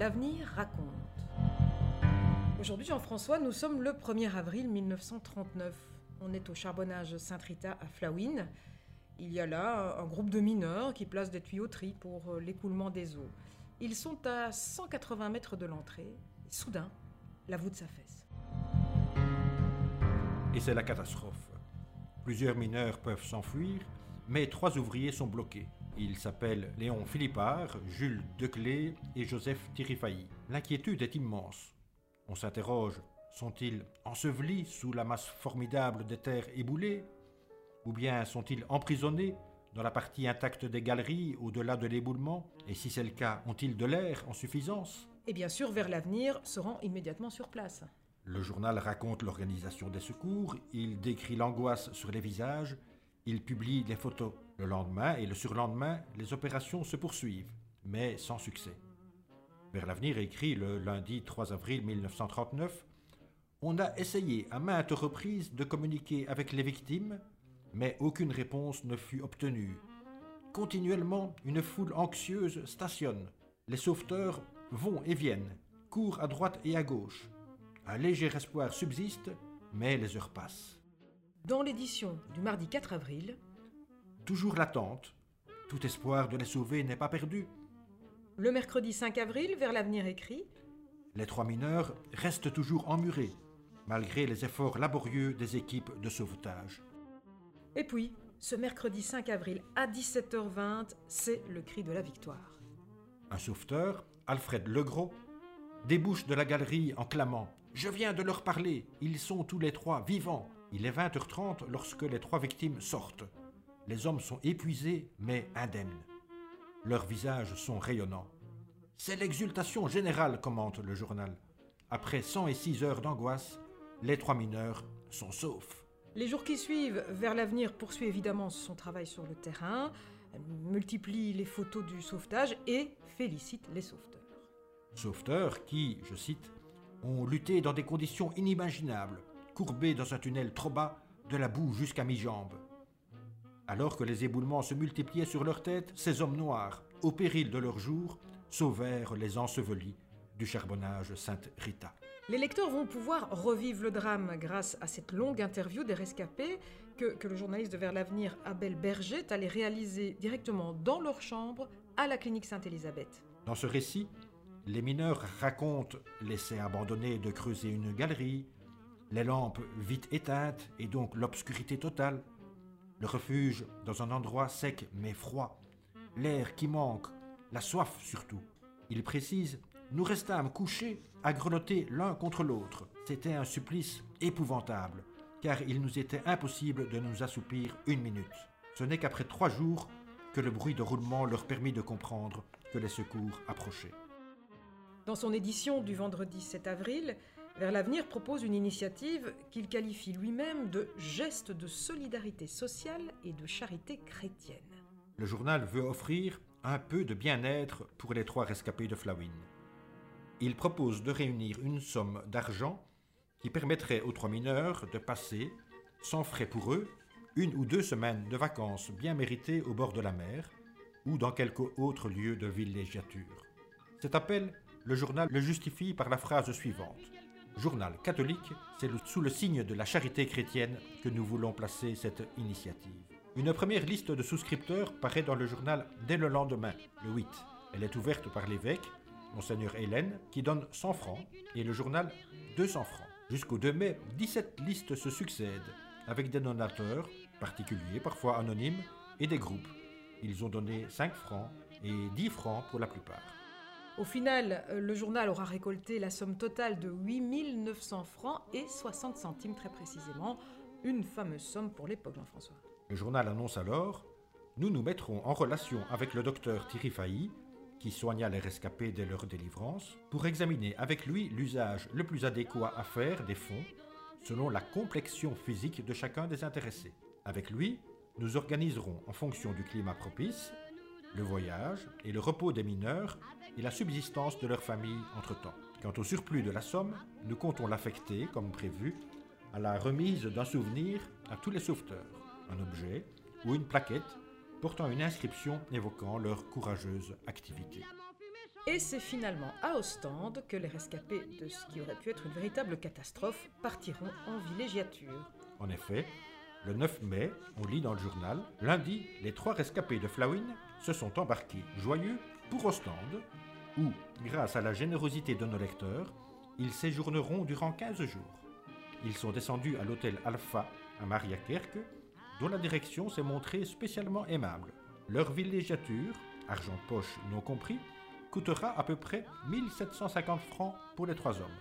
L'avenir raconte. Aujourd'hui, Jean-François, nous sommes le 1er avril 1939. On est au charbonnage Saint-Rita à Flawin. Il y a là un groupe de mineurs qui placent des tuyauteries pour euh, l'écoulement des eaux. Ils sont à 180 mètres de l'entrée. Soudain, la voûte s'affaisse. Et c'est la catastrophe. Plusieurs mineurs peuvent s'enfuir, mais trois ouvriers sont bloqués. Ils s'appellent Léon Philippard, Jules Declé et Joseph Tirifailly. L'inquiétude est immense. On s'interroge, sont-ils ensevelis sous la masse formidable des terres éboulées Ou bien sont-ils emprisonnés dans la partie intacte des galeries au-delà de l'éboulement Et si c'est le cas, ont-ils de l'air en suffisance? Et bien sûr, vers l'avenir, se rend immédiatement sur place. Le journal raconte l'organisation des secours, il décrit l'angoisse sur les visages, il publie les photos. Le lendemain et le surlendemain, les opérations se poursuivent, mais sans succès. Vers l'avenir écrit le lundi 3 avril 1939 On a essayé à maintes reprises de communiquer avec les victimes, mais aucune réponse ne fut obtenue. Continuellement, une foule anxieuse stationne. Les sauveteurs vont et viennent, courent à droite et à gauche. Un léger espoir subsiste, mais les heures passent. Dans l'édition du mardi 4 avril, Toujours l'attente. Tout espoir de les sauver n'est pas perdu. le mercredi 5 avril, vers l'avenir écrit, Les trois mineurs restent toujours emmurés, malgré les efforts laborieux des équipes de sauvetage. et puis, ce mercredi 5 avril à 17h20, c'est le cri de la victoire. Un sauveteur, Alfred Legros, débouche de la galerie en clamant ⁇ Je viens de leur parler, ils sont tous les trois vivants !⁇ Il est 20h30 lorsque les trois victimes sortent. Les hommes sont épuisés mais indemnes. Leurs visages sont rayonnants. C'est l'exultation générale, commente le journal. Après 106 heures d'angoisse, les trois mineurs sont saufs. Les jours qui suivent, vers l'avenir poursuit évidemment son travail sur le terrain, multiplie les photos du sauvetage et félicite les sauveteurs. Sauveteurs qui, je cite, ont lutté dans des conditions inimaginables, courbés dans un tunnel trop bas, de la boue jusqu'à mi-jambe. Alors que les éboulements se multipliaient sur leur tête, ces hommes noirs, au péril de leur jour, sauvèrent les ensevelis du charbonnage Sainte-Rita. Les lecteurs vont pouvoir revivre le drame grâce à cette longue interview des rescapés que, que le journaliste de Vers l'avenir Abel Berger est allé réaliser directement dans leur chambre à la clinique Sainte-Élisabeth. Dans ce récit, les mineurs racontent l'essai abandonné de creuser une galerie, les lampes vite éteintes et donc l'obscurité totale, le refuge dans un endroit sec mais froid, l'air qui manque, la soif surtout. Il précise Nous restâmes couchés à grelotter l'un contre l'autre. C'était un supplice épouvantable, car il nous était impossible de nous assoupir une minute. Ce n'est qu'après trois jours que le bruit de roulement leur permit de comprendre que les secours approchaient. Dans son édition du vendredi 7 avril, Vers l'avenir propose une initiative qu'il qualifie lui-même de geste de solidarité sociale et de charité chrétienne. Le journal veut offrir un peu de bien-être pour les trois rescapés de Flawin. Il propose de réunir une somme d'argent qui permettrait aux trois mineurs de passer, sans frais pour eux, une ou deux semaines de vacances bien méritées au bord de la mer ou dans quelque autre lieu de villégiature. Cet appel, le journal le justifie par la phrase suivante. Journal catholique, c'est sous le signe de la charité chrétienne que nous voulons placer cette initiative. Une première liste de souscripteurs paraît dans le journal dès le lendemain, le 8. Elle est ouverte par l'évêque, Monseigneur Hélène, qui donne 100 francs, et le journal 200 francs. Jusqu'au 2 mai, 17 listes se succèdent, avec des donateurs, particuliers, parfois anonymes, et des groupes. Ils ont donné 5 francs et 10 francs pour la plupart. Au final, euh, le journal aura récolté la somme totale de 8 900 francs et 60 centimes très précisément, une fameuse somme pour l'époque, Jean-François. Le journal annonce alors Nous nous mettrons en relation avec le docteur Thierry Failly, qui soigna les rescapés dès leur délivrance, pour examiner avec lui l'usage le plus adéquat à faire des fonds selon la complexion physique de chacun des intéressés. Avec lui, nous organiserons en fonction du climat propice le voyage et le repos des mineurs et la subsistance de leur famille entre-temps. Quant au surplus de la somme, nous comptons l'affecter, comme prévu, à la remise d'un souvenir à tous les sauveteurs, un objet ou une plaquette portant une inscription évoquant leur courageuse activité. Et c'est finalement à Ostende que les rescapés de ce qui aurait pu être une véritable catastrophe partiront en villégiature. En effet, le 9 mai, on lit dans le journal, lundi, les trois rescapés de Flawin se sont embarqués joyeux pour Ostende, où, grâce à la générosité de nos lecteurs, ils séjourneront durant 15 jours. Ils sont descendus à l'hôtel Alpha à Mariakerke, dont la direction s'est montrée spécialement aimable. Leur villégiature, argent poche non compris, coûtera à peu près 1750 francs pour les trois hommes.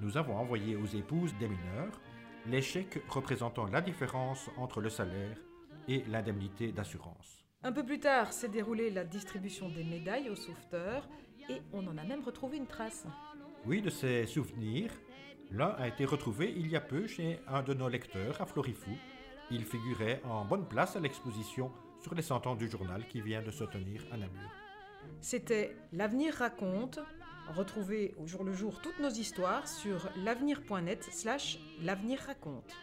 Nous avons envoyé aux épouses des mineurs les chèques représentant la différence entre le salaire et l'indemnité d'assurance. Un peu plus tard s'est déroulée la distribution des médailles aux sauveteurs et on en a même retrouvé une trace. Oui, de ces souvenirs, l'un a été retrouvé il y a peu chez un de nos lecteurs à Florifou. Il figurait en bonne place à l'exposition sur les cent ans du journal qui vient de se tenir à Namur. C'était L'avenir raconte. Retrouvez au jour le jour toutes nos histoires sur l'avenir.net slash l'avenir raconte.